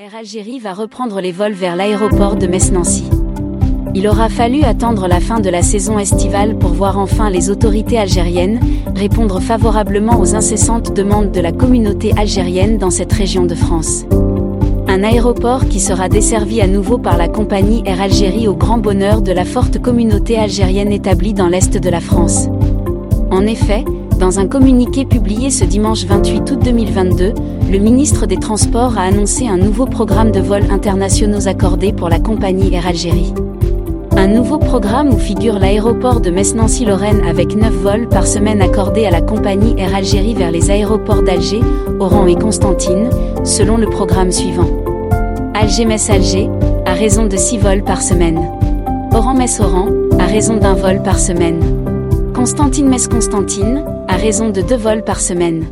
Air Algérie va reprendre les vols vers l'aéroport de Metz-Nancy. Il aura fallu attendre la fin de la saison estivale pour voir enfin les autorités algériennes répondre favorablement aux incessantes demandes de la communauté algérienne dans cette région de France. Un aéroport qui sera desservi à nouveau par la compagnie Air Algérie au grand bonheur de la forte communauté algérienne établie dans l'Est de la France. En effet, dans un communiqué publié ce dimanche 28 août 2022, le ministre des Transports a annoncé un nouveau programme de vols internationaux accordés pour la compagnie Air Algérie. Un nouveau programme où figure l'aéroport de Metz-Nancy-Lorraine avec 9 vols par semaine accordés à la compagnie Air Algérie vers les aéroports d'Alger, Oran et Constantine, selon le programme suivant. Alger-Metz-Alger, à raison de 6 vols par semaine. Oran-Metz-Oran, à raison d'un vol par semaine. Constantine-Metz-Constantine, à raison de deux vols par semaine.